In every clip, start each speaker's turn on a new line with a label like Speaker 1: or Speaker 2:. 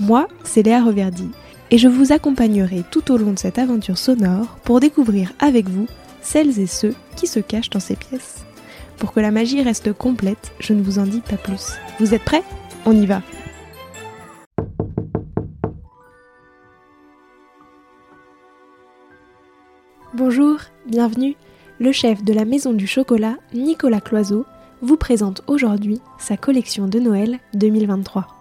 Speaker 1: Moi, c'est Léa Reverdy, et je vous accompagnerai tout au long de cette aventure sonore pour découvrir avec vous celles et ceux qui se cachent dans ces pièces. Pour que la magie reste complète, je ne vous en dis pas plus. Vous êtes prêts? On y va Bonjour, bienvenue. Le chef de la Maison du Chocolat, Nicolas Cloiseau, vous présente aujourd'hui sa collection de Noël 2023.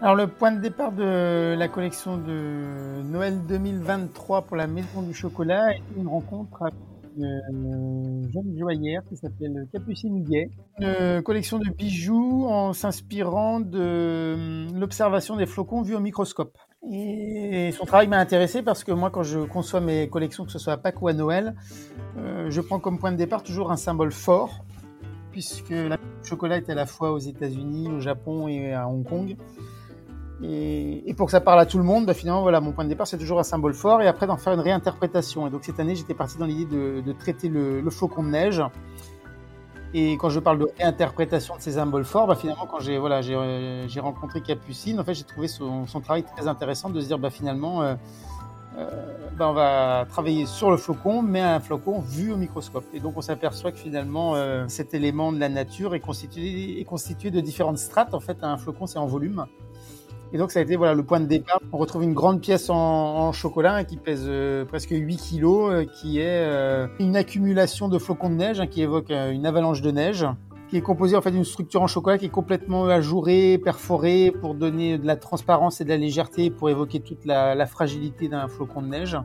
Speaker 2: Alors le point de départ de la collection de Noël 2023 pour la Maison du Chocolat est une rencontre avec une jeune joaillère qui s'appelle Capucine Huguet. Une collection de bijoux en s'inspirant de l'observation des flocons vus au microscope. Et son travail m'a intéressé parce que moi, quand je conçois mes collections, que ce soit à Pâques ou à Noël, euh, je prends comme point de départ toujours un symbole fort, puisque la chocolat est à la fois aux États-Unis, au Japon et à Hong Kong. Et, pour que ça parle à tout le monde, bah finalement, voilà, mon point de départ, c'est toujours un symbole fort, et après d'en faire une réinterprétation. Et donc cette année, j'étais parti dans l'idée de, traiter le, le, flocon de neige. Et quand je parle de réinterprétation de ces symboles forts, bah finalement, quand j'ai voilà, j'ai rencontré Capucine, en fait, j'ai trouvé son, son, travail très intéressant de se dire, bah finalement, euh, euh, bah on va travailler sur le flocon, mais un flocon vu au microscope. Et donc, on s'aperçoit que finalement, euh, cet élément de la nature est constitué, est constitué de différentes strates. En fait, un flocon, c'est en volume. Et donc ça a été voilà le point de départ. On retrouve une grande pièce en, chocolat hein, qui pèse euh, presque 8 kilos, euh, qui est euh, une accumulation de flocons de neige hein, qui évoque une avalanche de neige, qui est composée en fait d'une structure en chocolat qui est complètement ajourée, perforée pour donner de la transparence et de la légèreté, pour évoquer toute la, fragilité d'un flocon de neige.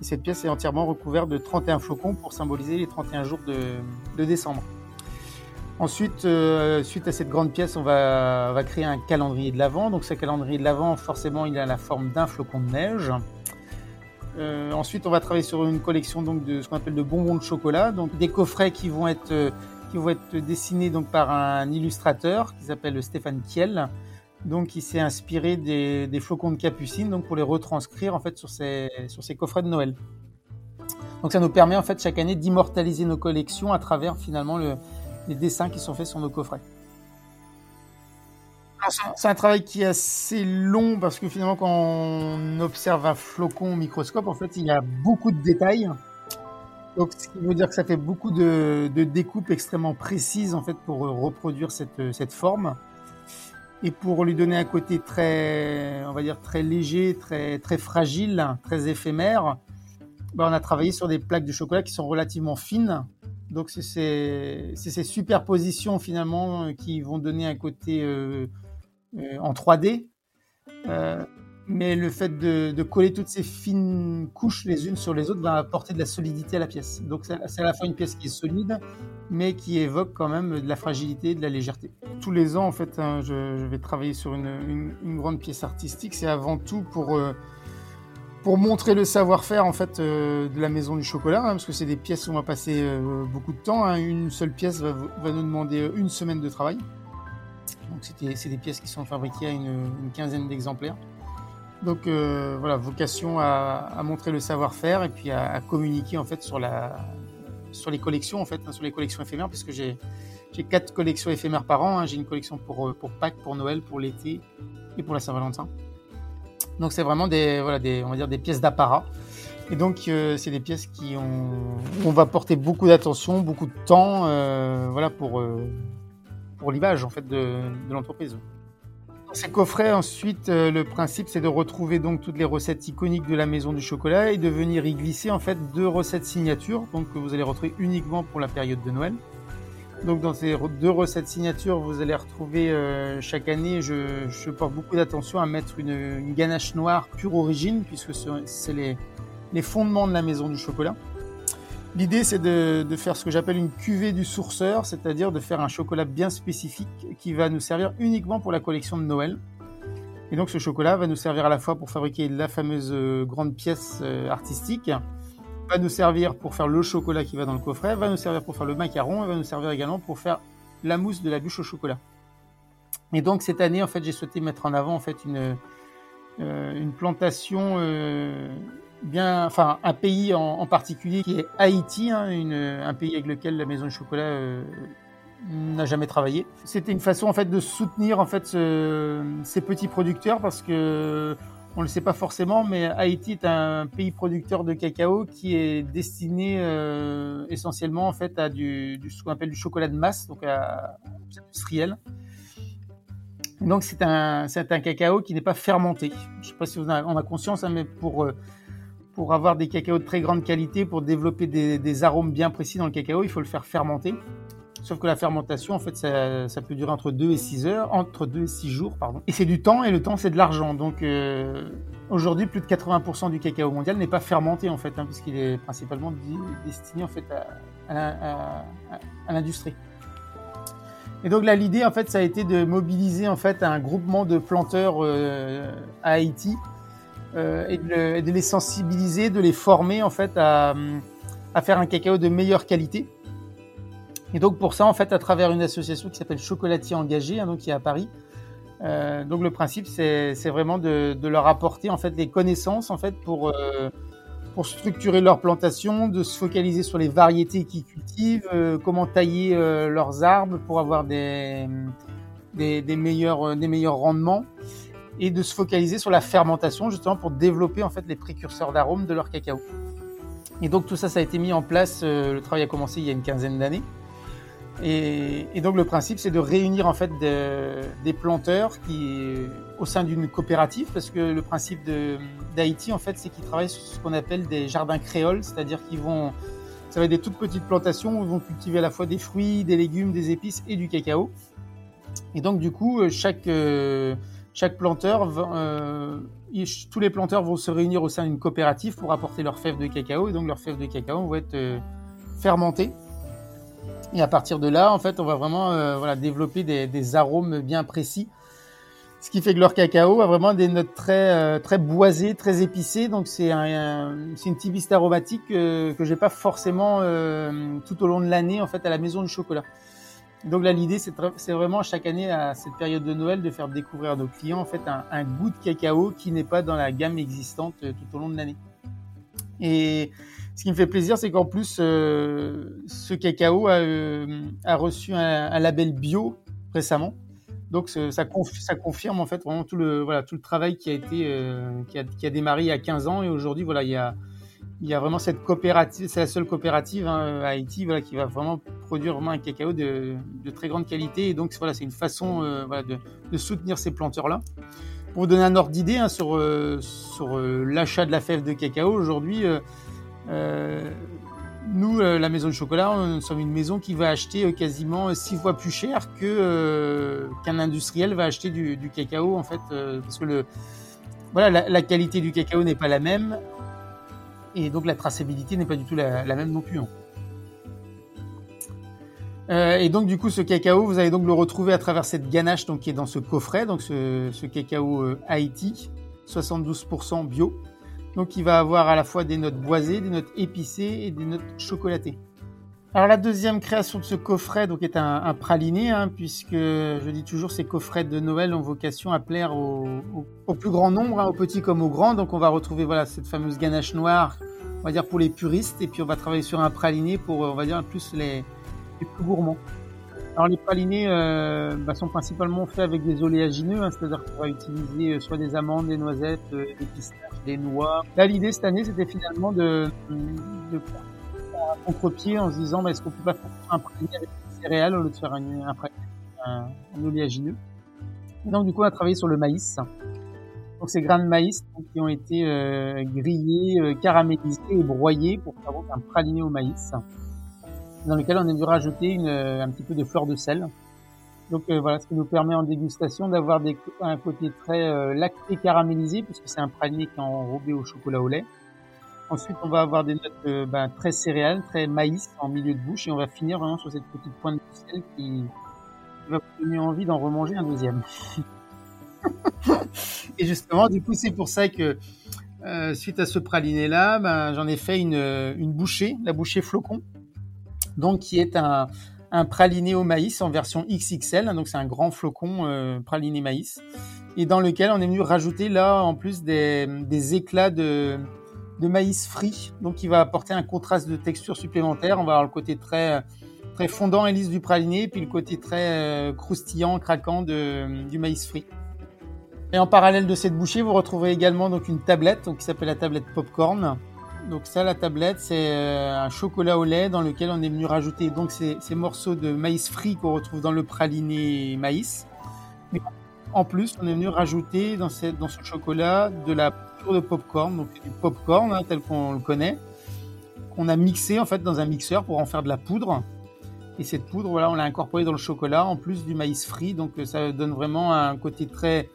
Speaker 2: Et cette pièce est entièrement recouverte de 31 flocons pour symboliser les 31 jours de décembre. Ensuite, euh, suite à cette grande pièce, on va, créer un calendrier de l'Avent. Donc ce calendrier de l'Avent, forcément, il a la forme d'un flocon de neige. Euh, ensuite, on va travailler sur une collection donc de ce qu'on appelle de bonbons de chocolat, donc des coffrets qui vont être euh, qui vont être dessinés donc par un illustrateur qui s'appelle Stéphane Kiel, donc qui s'est inspiré des, des, flocons de capucine donc pour les retranscrire en fait sur ces sur ces coffrets de Noël. Donc ça nous permet en fait chaque année d'immortaliser nos collections à travers finalement le, les dessins qui sont faits sur nos coffrets. C'est un travail qui est assez long parce que finalement, quand on observe un flocon au microscope, en fait, il y a beaucoup de détails. Donc, ce qui veut dire que ça fait beaucoup de, de découpes extrêmement précises en fait pour reproduire cette, cette forme et pour lui donner un côté très, on va dire très léger, très très fragile, très éphémère. Ben, on a travaillé sur des plaques de chocolat qui sont relativement fines donc c'est ces, superpositions finalement euh, qui vont donner un côté euh, euh, en 3D. mais le fait de, coller toutes ces fines couches les unes sur les autres va apporter de la solidité à la pièce. Donc c'est à la fois une pièce qui est solide, mais qui évoque quand même de la fragilité, de la légèreté. Tous les ans, en fait, hein, je, vais travailler sur une, grande pièce artistique. C'est avant tout pour pour montrer le savoir-faire en fait euh, de la maison du chocolat, hein, parce que c'est des pièces où on va passer euh, beaucoup de temps. Hein. Une seule pièce va, nous demander une semaine de travail. Donc c'est des pièces qui sont fabriquées à une, quinzaine d'exemplaires. Donc euh, voilà, vocation à, montrer le savoir-faire et puis à, communiquer en fait sur la sur les collections en fait, hein, sur les collections éphémères, puisque j'ai j'ai quatre collections éphémères par an. J'ai une collection pour pour Pâques, pour Noël, pour l'été et pour la Saint-Valentin. Donc c'est vraiment des, voilà, des, on va dire des pièces d'apparat. Et donc euh, c'est des pièces qui ont, on va porter beaucoup d'attention, beaucoup de temps, euh, voilà pour euh, pour l'image en fait de, de l'entreprise. Dans ces coffrets, ensuite, le principe c'est de retrouver donc toutes les recettes iconiques de la maison du chocolat et de venir y glisser en fait deux recettes signatures, donc que vous allez retrouver uniquement pour la période de Noël. Donc dans ces deux recettes signature, vous allez retrouver euh, chaque année, je, porte beaucoup d'attention à mettre une, ganache noire pure origine, puisque c'est les, fondements de la maison du chocolat. L'idée, c'est de, de, faire ce que j'appelle une cuvée du sourceur, c'est-à-dire de faire un chocolat bien spécifique qui va nous servir uniquement pour la collection de Noël. Et donc ce chocolat va nous servir à la fois pour fabriquer la fameuse euh, grande pièce euh, artistique, va nous servir pour faire le chocolat qui va dans le coffret, va nous servir pour faire le macaron, et va nous servir également pour faire la mousse de la bûche au chocolat. Et donc cette année, en fait, j'ai souhaité mettre en avant en fait une euh, une plantation bien, enfin un pays en, particulier qui est Haïti, hein, un pays avec lequel la maison de chocolat n'a jamais travaillé. C'était une façon en fait de soutenir en fait ces petits producteurs parce que on le sait pas forcément, mais Haïti est un pays producteur de cacao qui est destiné euh, essentiellement en fait à du, ce qu'on appelle du chocolat de masse, donc à, industriel. Donc c'est un cacao qui n'est pas fermenté. Je sais pas si on a, on a conscience, hein, mais pour euh, pour avoir des cacaos de très grande qualité, pour développer des arômes bien précis dans le cacao, il faut le faire fermenter. Sauf que la fermentation, en fait, ça, peut durer entre 2 et 6 heures, entre 2 et 6 jours, pardon. Et c'est du temps, et le temps, c'est de l'argent. Donc, euh, aujourd'hui, plus de 80% du cacao mondial n'est pas fermenté, en fait, hein, puisqu'il est principalement destiné, en fait, à, l'industrie. Et donc là, l'idée, en fait, ça a été de mobiliser, en fait, un groupement de planteurs euh, à Haïti euh, et, de les sensibiliser, de les former, en fait, à faire un cacao de meilleure qualité et donc pour ça, en fait, à travers une association qui s'appelle Chocolatier Engagé, hein, donc qui est à Paris. Euh, donc le principe, c'est vraiment de, leur apporter en fait des connaissances en fait pour euh, pour structurer leur plantation, de se focaliser sur les variétés qu'ils cultivent, euh, comment tailler leurs arbres pour avoir des, des, des, meilleurs des meilleurs rendements et de se focaliser sur la fermentation justement pour développer en fait les précurseurs d'arômes de leur cacao. Et donc tout ça, ça a été mis en place. le travail a commencé il y a une quinzaine d'années. Et, et, donc le principe, c'est de réunir en fait de, des planteurs qui, au sein d'une coopérative, parce que le principe d'Haïti, en fait, c'est qu'ils travaillent sur ce qu'on appelle des jardins créoles, c'est-à-dire qu'ils vont, ça va être des toutes petites plantations où ils vont cultiver à la fois des fruits, des légumes, des épices et du cacao. Et donc du coup, chaque chaque planteur, euh, tous les planteurs vont se réunir au sein d'une coopérative pour apporter leurs fèves de cacao, et donc leurs fèves de cacao vont être euh, fermentées et à partir de là, en fait, on va vraiment euh, voilà, développer des, des, arômes bien précis. Ce qui fait que leur cacao a vraiment des notes très euh, très boisées, très épicées. Donc c'est un, c'est une typiste aromatique euh, que j'ai pas forcément euh, tout au long de l'année en fait à la maison du chocolat. Donc là l'idée c'est, vraiment chaque année à cette période de Noël de faire découvrir à nos clients en fait un, un goût de cacao qui n'est pas dans la gamme existante tout au long de l'année. Et ce qui me fait plaisir, c'est qu'en plus, euh, ce cacao a, euh, a reçu un, label bio récemment. Donc ça, confirme en fait vraiment tout le travail qui a été euh, qui, a, démarré il y a 15 ans. Et aujourd'hui voilà il y a vraiment cette coopérative c'est la seule coopérative hein, à Haïti qui va vraiment produire vraiment un cacao de, très grande qualité. Et donc voilà c'est une façon de, soutenir ces planteurs là pour vous donner un ordre d'idée hein, sur l'achat de la fève de cacao aujourd'hui nous, euh, la maison du chocolat, nous sommes une maison qui va acheter euh, quasiment six fois plus cher que qu'un industriel va acheter du, cacao en fait, parce que voilà la, qualité du cacao n'est pas la même et donc la traçabilité n'est pas du tout la, même non plus. Hein. Euh, et donc du coup ce cacao, vous allez donc le retrouver à travers cette ganache donc qui est dans ce coffret, donc ce, cacao euh, Haïti, 72% bio. Donc il va avoir à la fois des notes boisées, des notes épicées et des notes chocolatées. Alors la deuxième création de ce coffret donc est un, praliné, hein, puisque je dis toujours ces coffrets de Noël ont vocation à plaire au, plus grand nombre, hein, aux petits comme aux grands. Donc on va retrouver voilà cette fameuse ganache noire, on va dire pour les puristes, et puis on va travailler sur un praliné pour on va dire plus les, les plus gourmands. Alors les pralinés euh, bah, sont principalement faits avec des oléagineux, hein, c'est-à-dire qu'on va utiliser euh, soit des amandes, des noisettes, euh, des pistaches, noix. Là l'idée cette année c'était finalement de, de contre-pied en se disant bah, est-ce qu'on peut pas faire un praliné avec des céréales au lieu de faire un, un, un, un oléagineux. Et donc du coup on a travaillé sur le maïs. Donc ces grains de maïs qui ont été euh, grillés, euh, caramélisés et broyés pour faire un praliné au maïs dans lequel on a dû rajouter une, un petit peu de fleur de sel. Donc euh, voilà, ce qui nous permet en dégustation d'avoir un côté très euh, lacté caramélisé, puisque c'est un praliné qui est enrobé au chocolat au lait. Ensuite, on va avoir des notes euh, ben, très céréales, très maïs en milieu de bouche, et on va finir vraiment sur cette petite pointe de sel qui, va vous donner envie d'en remanger un deuxième. Et justement, du coup, c'est pour ça que euh, suite à ce praliné-là, ben, j'en ai fait une, une bouchée, la bouchée flocon, donc qui est un, un praliné au maïs en version XXL, donc c'est un grand flocon euh, praliné maïs, et dans lequel on est venu rajouter là en plus des, éclats de, de maïs frit, donc qui va apporter un contraste de texture supplémentaire. On va avoir le côté très très fondant et lisse du praliné, puis le côté très euh, croustillant, craquant de, du maïs frit. Et en parallèle de cette bouchée, vous retrouverez également donc une tablette donc, qui s'appelle la tablette popcorn. Donc ça, la tablette, c'est euh, un chocolat au lait dans lequel on est venu rajouter donc ces, morceaux de maïs frit qu'on retrouve dans le praliné maïs. Mais en plus, on est venu rajouter dans ce chocolat de la poudre de popcorn, donc du popcorn hein, tel qu'on le connaît, qu'on a mixé en fait dans un mixeur pour en faire de la poudre. Et cette poudre, voilà, on l'a incorporée dans le chocolat en plus du maïs frit, donc euh, ça donne vraiment un côté très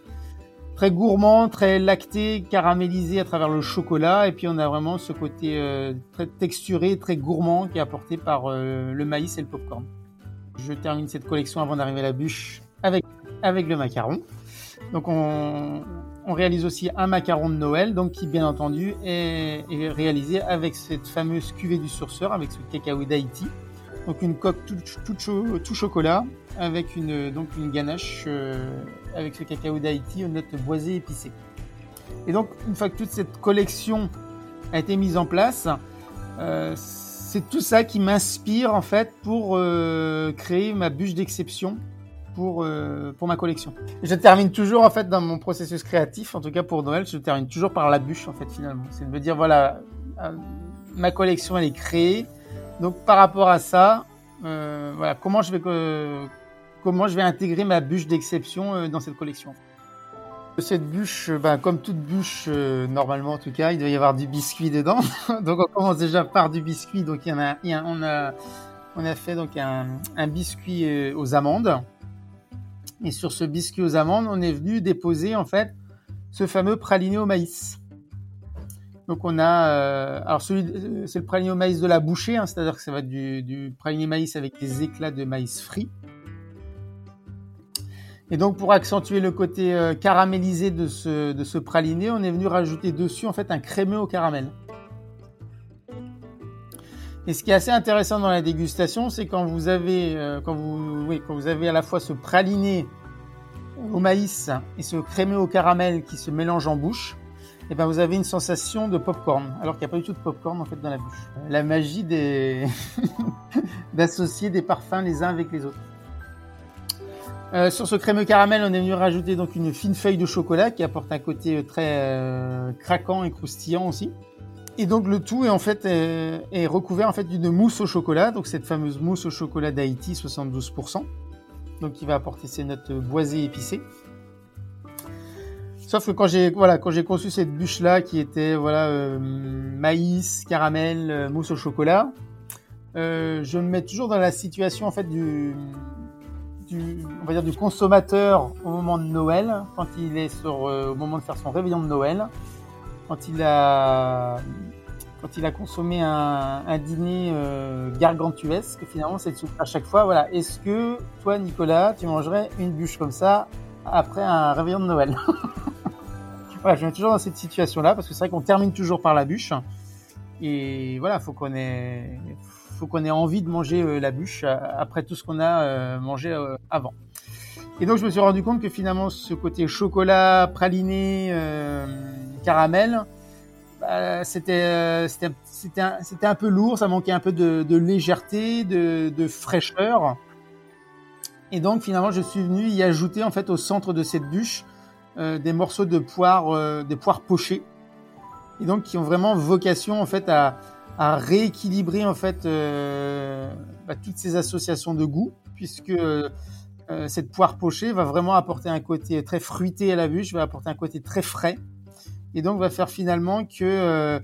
Speaker 2: très gourmand, très lacté, caramélisé à travers le chocolat. Et puis on a vraiment ce côté euh, très texturé, très gourmand qui est apporté par euh, le maïs et le popcorn. Je termine cette collection avant d'arriver à la bûche avec, avec le macaron. Donc on, réalise aussi un macaron de Noël, donc qui bien entendu est, réalisé avec cette fameuse cuvée du sourceur, avec ce cacao d'Haïti. Donc une coque tout chocolat avec une, donc une ganache euh, avec ce cacao d'Haïti aux notes boisées épicées. Et donc, une fois que toute cette collection a été mise en place, euh, c'est tout ça qui m'inspire en fait pour euh, créer ma bûche d'exception pour, pour ma collection. Je termine toujours en fait dans mon processus créatif, en tout cas pour Noël, je termine toujours par la bûche en fait finalement. C'est de me dire voilà, ma collection elle est créée, donc par rapport à ça, voilà comment je vais comment je vais intégrer ma bûche d'exception euh, dans cette collection. Cette bûche, ben, comme toute bûche, euh, normalement en tout cas, il doit y avoir du biscuit dedans. donc on commence déjà par du biscuit. Donc on a, fait donc un, biscuit euh, aux amandes. Et sur ce biscuit aux amandes, on est venu déposer en fait ce fameux praliné au maïs. Donc on a, euh, alors c'est le praliné au maïs de la bouchée, hein, c'est-à-dire que ça va être du, du praliné maïs avec des éclats de maïs frit. Et donc pour accentuer le côté euh, caramélisé de ce, de ce praliné, on est venu rajouter dessus en fait un crémeux au caramel. Et ce qui est assez intéressant dans la dégustation, c'est quand vous avez euh, quand vous oui, quand vous avez à la fois ce praliné au maïs et ce crémeux au caramel qui se mélange en bouche, et ben vous avez une sensation de popcorn, alors qu'il n'y a pas du tout de popcorn en fait dans la bouche. La magie des d'associer des parfums les uns avec les autres. Euh, sur ce crémeux caramel, on est venu rajouter donc une fine feuille de chocolat qui apporte un côté très euh, craquant et croustillant aussi. Et donc le tout est en fait est, est recouvert en fait d'une mousse au chocolat, donc cette fameuse mousse au chocolat d'Haïti 72%, donc qui va apporter ses notes boisées épicées. Sauf que quand j'ai voilà quand j'ai conçu cette bûche là qui était voilà euh, maïs, caramel, euh, mousse au chocolat, euh, je me mets toujours dans la situation en fait du du, on va dire du consommateur au moment de Noël, quand il est sur, euh, au moment de faire son réveillon de Noël, quand il a, quand il a consommé un, dîner euh, gargantuesque, finalement, c'est à chaque fois, voilà, est-ce que toi, Nicolas, tu mangerais une bûche comme ça après un réveillon de Noël? Voilà, je mets toujours dans cette situation-là parce que c'est vrai qu'on termine toujours par la bûche. Et voilà, faut qu'on ait, faut qu'on ait envie de manger euh, la bûche euh, après tout ce qu'on a euh, mangé avant. Et donc je me suis rendu compte que finalement ce côté chocolat, praliné, caramel, bah, c'était c'était un, peu lourd, ça manquait un peu de, légèreté, de, fraîcheur. Et donc finalement je suis venu y ajouter en fait au centre de cette bûche des morceaux de poire, des poires pochées, et donc qui ont vraiment vocation en fait à, à rééquilibrer en fait euh, bah, toutes ces associations de goût, puisque euh, cette poire pochée va vraiment apporter un côté très fruité à la bûche, va apporter un côté très frais, et donc va faire finalement que euh,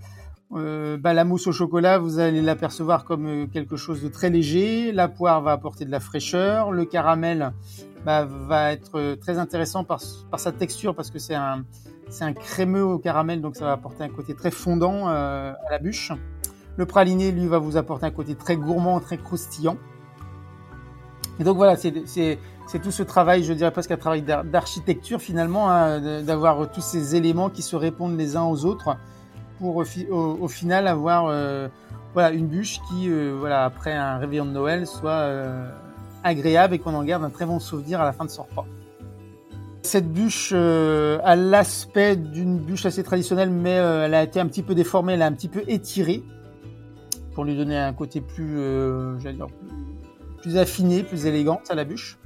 Speaker 2: euh, bah, la mousse au chocolat, vous allez l'apercevoir comme euh, quelque chose de très léger. La poire va apporter de la fraîcheur. Le caramel bah, va être euh, très intéressant par, par sa texture parce que c'est un, c'est un crémeux au caramel, donc ça va apporter un côté très fondant euh, à la bûche. Le praliné, lui, va vous apporter un côté très gourmand, très croustillant. Et donc voilà, c'est tout ce travail, je dirais presque un travail d'architecture finalement, hein, d'avoir tous ces éléments qui se répondent les uns aux autres pour au, final avoir euh, voilà une bûche qui euh, voilà après un réveillon de Noël soit euh, agréable et qu'on en garde un très bon souvenir à la fin de son repas. Cette bûche a l'aspect d'une bûche assez traditionnelle, mais elle a été un petit peu déformée, elle a un petit peu étirée pour lui donner un côté plus, j'allais dire, plus affinée, plus élégante à la bûche.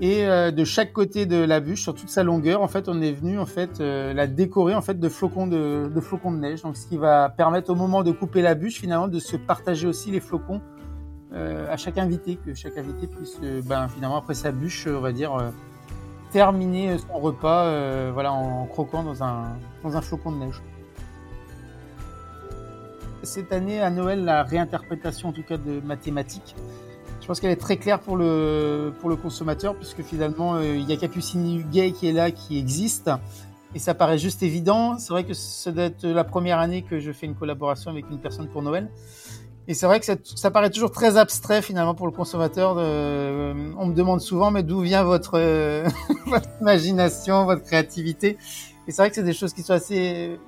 Speaker 2: Et euh, de chaque côté de la bûche, sur toute sa longueur, en fait, on est venu en fait euh, la décorer en fait de flocons de, flocons de neige. Donc, ce qui va permettre au moment de couper la bûche, finalement, de se partager aussi les flocons euh, à chaque invité, que chaque invité puisse, ben, finalement, après sa bûche, on va dire, terminer son repas, voilà, en croquant dans un dans un flocon de neige. Cette année, à Noël, la réinterprétation, en tout cas, de mathématiques je pense qu'elle est très claire pour le, pour le consommateur, puisque finalement, euh, il y a Capucine Gay qui est là, qui existe. Et ça paraît juste évident. C'est vrai que ça doit être la première année que je fais une collaboration avec une personne pour Noël. Et c'est vrai que ça, paraît toujours très abstrait finalement pour le consommateur. Euh, on me demande souvent, mais d'où vient euh, votre imagination, votre créativité? Et c'est vrai que c'est des choses qui sont assez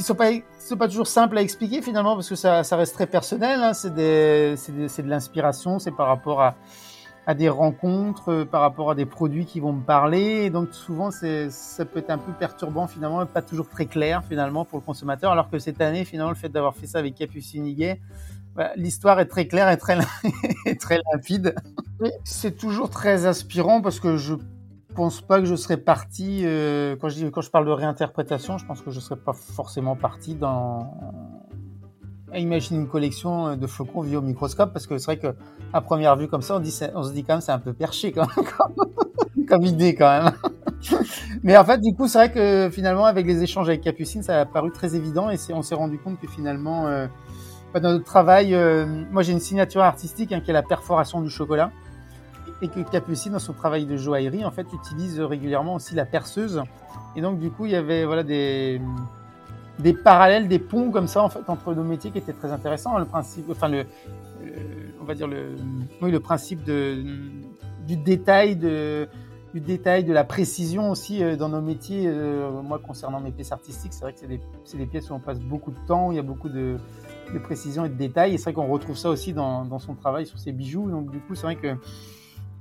Speaker 2: qui sont pas sont pas toujours simples à expliquer finalement parce que ça, ça reste très personnel. Hein. C'est de l'inspiration, c'est par rapport à, à des rencontres, euh, par rapport à des produits qui vont me parler. Et donc souvent, ça peut être un peu perturbant finalement, pas toujours très clair finalement pour le consommateur. Alors que cette année, finalement, le fait d'avoir fait ça avec Capucine bah, l'histoire est très claire et très, et très limpide. C'est toujours très inspirant parce que je je pense pas que je serais parti. Euh, quand, je dis, quand je parle de réinterprétation, je pense que je serais pas forcément parti dans à imaginer une collection de flocons vus au microscope, parce que c'est vrai que à première vue comme ça, on, dit, on se dit quand même c'est un peu perché quand même, comme, idée quand même. Mais en fait, du coup, c'est vrai que finalement, avec les échanges avec Capucine, ça a paru très évident et on s'est rendu compte que finalement, euh, dans notre travail, euh, moi j'ai une signature artistique hein, qui est la perforation du chocolat et que Capucine, dans son travail de joaillerie, en fait, utilise régulièrement aussi la perceuse. Et donc, du coup, il y avait voilà des des parallèles, des ponts comme ça en fait entre nos métiers qui étaient très intéressants. Le principe, enfin le, on va dire le, oui, le principe de du détail de du détail, de la précision aussi euh, dans nos métiers. Euh, moi, concernant mes pièces artistiques, c'est vrai que c'est des, des, pièces où on passe beaucoup de temps, où il y a beaucoup de, de précision et de détails. Et c'est vrai qu'on retrouve ça aussi dans, dans son travail sur ses bijoux. Donc, du coup, c'est vrai que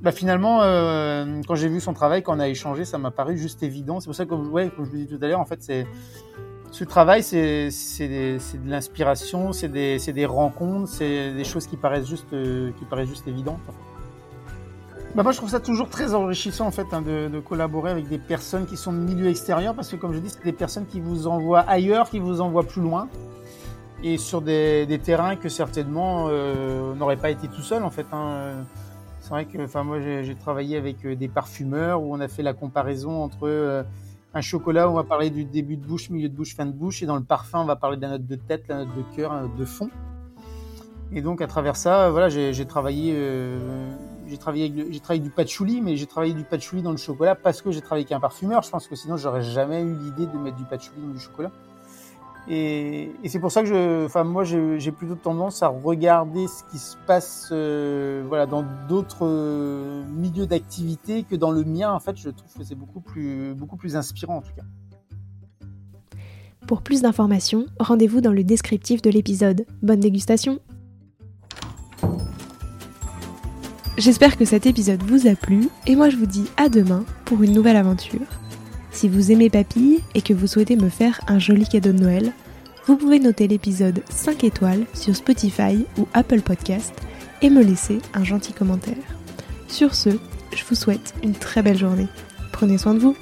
Speaker 2: bah finalement, euh, quand j'ai vu son travail, quand on a échangé, ça m'a paru juste évident. C'est pour ça que, ouais, comme je vous dis tout à l'heure, en fait, c'est ce travail, c'est de l'inspiration, c'est des, des, rencontres, c'est des choses qui paraissent juste, euh, qui paraissent juste évidentes. Bah moi, je trouve ça toujours très enrichissant en fait hein, de, de, collaborer avec des personnes qui sont de milieu extérieur, parce que comme je dis, c'est des personnes qui vous envoient ailleurs, qui vous envoient plus loin, et sur des, des terrains que certainement euh, n'aurait pas été tout seul en fait. Hein. C'est vrai que, enfin, moi, j'ai travaillé avec euh, des parfumeurs où on a fait la comparaison entre euh, un chocolat où on va parler du début de bouche, milieu de bouche, fin de bouche, et dans le parfum, on va parler de la note de tête, la note de cœur, la note de fond. Et donc, à travers ça, voilà, j'ai travaillé, euh, travaillé, j'ai travaillé du patchouli, mais j'ai travaillé du patchouli dans le chocolat parce que j'ai travaillé avec un parfumeur. Je pense que sinon, j'aurais jamais eu l'idée de mettre du patchouli dans du chocolat. Et, et c'est pour ça que je, enfin moi j'ai plutôt tendance à regarder ce qui se passe, euh, voilà, dans d'autres euh, milieux d'activité que dans le mien. En fait, je trouve que c'est beaucoup plus, beaucoup plus inspirant en tout cas.
Speaker 1: Pour plus d'informations, rendez-vous dans le descriptif de l'épisode. Bonne dégustation J'espère que cet épisode vous a plu et moi je vous dis à demain pour une nouvelle aventure. Si vous aimez Papille et que vous souhaitez me faire un joli cadeau de Noël, vous pouvez noter l'épisode 5 étoiles sur Spotify ou Apple Podcast et me laisser un gentil commentaire. Sur ce, je vous souhaite une très belle journée. Prenez soin de vous.